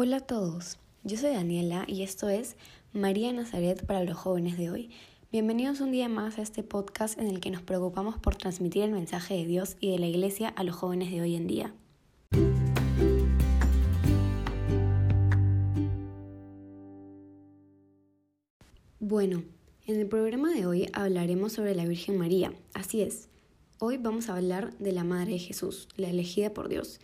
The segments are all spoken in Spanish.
Hola a todos, yo soy Daniela y esto es María Nazaret para los jóvenes de hoy. Bienvenidos un día más a este podcast en el que nos preocupamos por transmitir el mensaje de Dios y de la Iglesia a los jóvenes de hoy en día. Bueno, en el programa de hoy hablaremos sobre la Virgen María, así es. Hoy vamos a hablar de la Madre de Jesús, la elegida por Dios.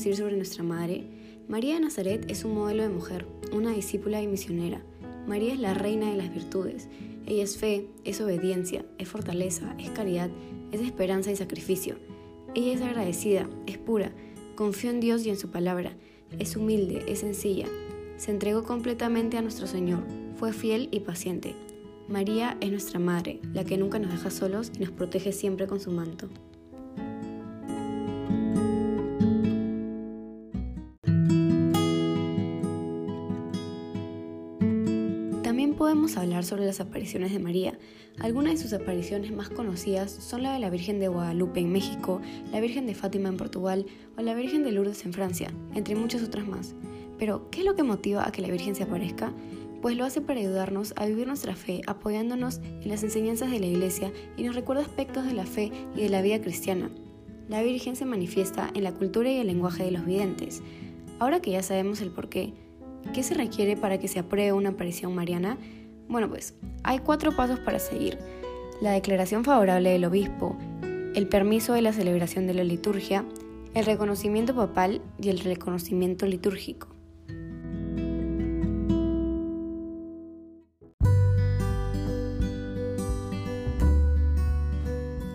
Sobre nuestra Madre? María de Nazaret es un modelo de mujer, una discípula y misionera. María es la reina de las virtudes. Ella es fe, es obediencia, es fortaleza, es caridad, es esperanza y sacrificio. Ella es agradecida, es pura, confió en Dios y en su palabra es humilde, es sencilla. Se entregó completamente a nuestro Señor. Fue fiel y paciente. María es nuestra Madre, la que nunca nos deja solos y nos protege siempre con su manto. También podemos hablar sobre las apariciones de María. Algunas de sus apariciones más conocidas son la de la Virgen de Guadalupe en México, la Virgen de Fátima en Portugal o la Virgen de Lourdes en Francia, entre muchas otras más. Pero, ¿qué es lo que motiva a que la Virgen se aparezca? Pues lo hace para ayudarnos a vivir nuestra fe, apoyándonos en las enseñanzas de la Iglesia y nos recuerda aspectos de la fe y de la vida cristiana. La Virgen se manifiesta en la cultura y el lenguaje de los videntes. Ahora que ya sabemos el porqué, ¿Qué se requiere para que se apruebe una aparición mariana? Bueno, pues hay cuatro pasos para seguir. La declaración favorable del obispo, el permiso de la celebración de la liturgia, el reconocimiento papal y el reconocimiento litúrgico.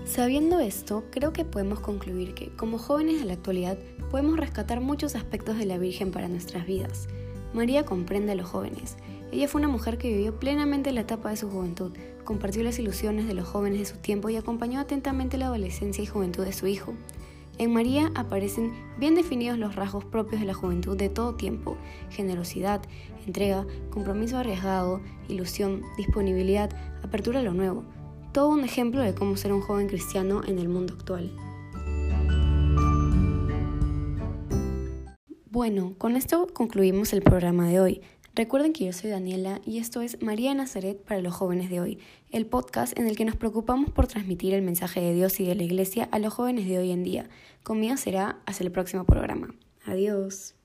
Sabiendo esto, creo que podemos concluir que, como jóvenes de la actualidad, podemos rescatar muchos aspectos de la Virgen para nuestras vidas. María comprende a los jóvenes. Ella fue una mujer que vivió plenamente la etapa de su juventud, compartió las ilusiones de los jóvenes de su tiempo y acompañó atentamente la adolescencia y juventud de su hijo. En María aparecen bien definidos los rasgos propios de la juventud de todo tiempo, generosidad, entrega, compromiso arriesgado, ilusión, disponibilidad, apertura a lo nuevo, todo un ejemplo de cómo ser un joven cristiano en el mundo actual. Bueno, con esto concluimos el programa de hoy. Recuerden que yo soy Daniela y esto es María Nazaret para los jóvenes de hoy, el podcast en el que nos preocupamos por transmitir el mensaje de Dios y de la Iglesia a los jóvenes de hoy en día. Conmigo será hasta el próximo programa. Adiós.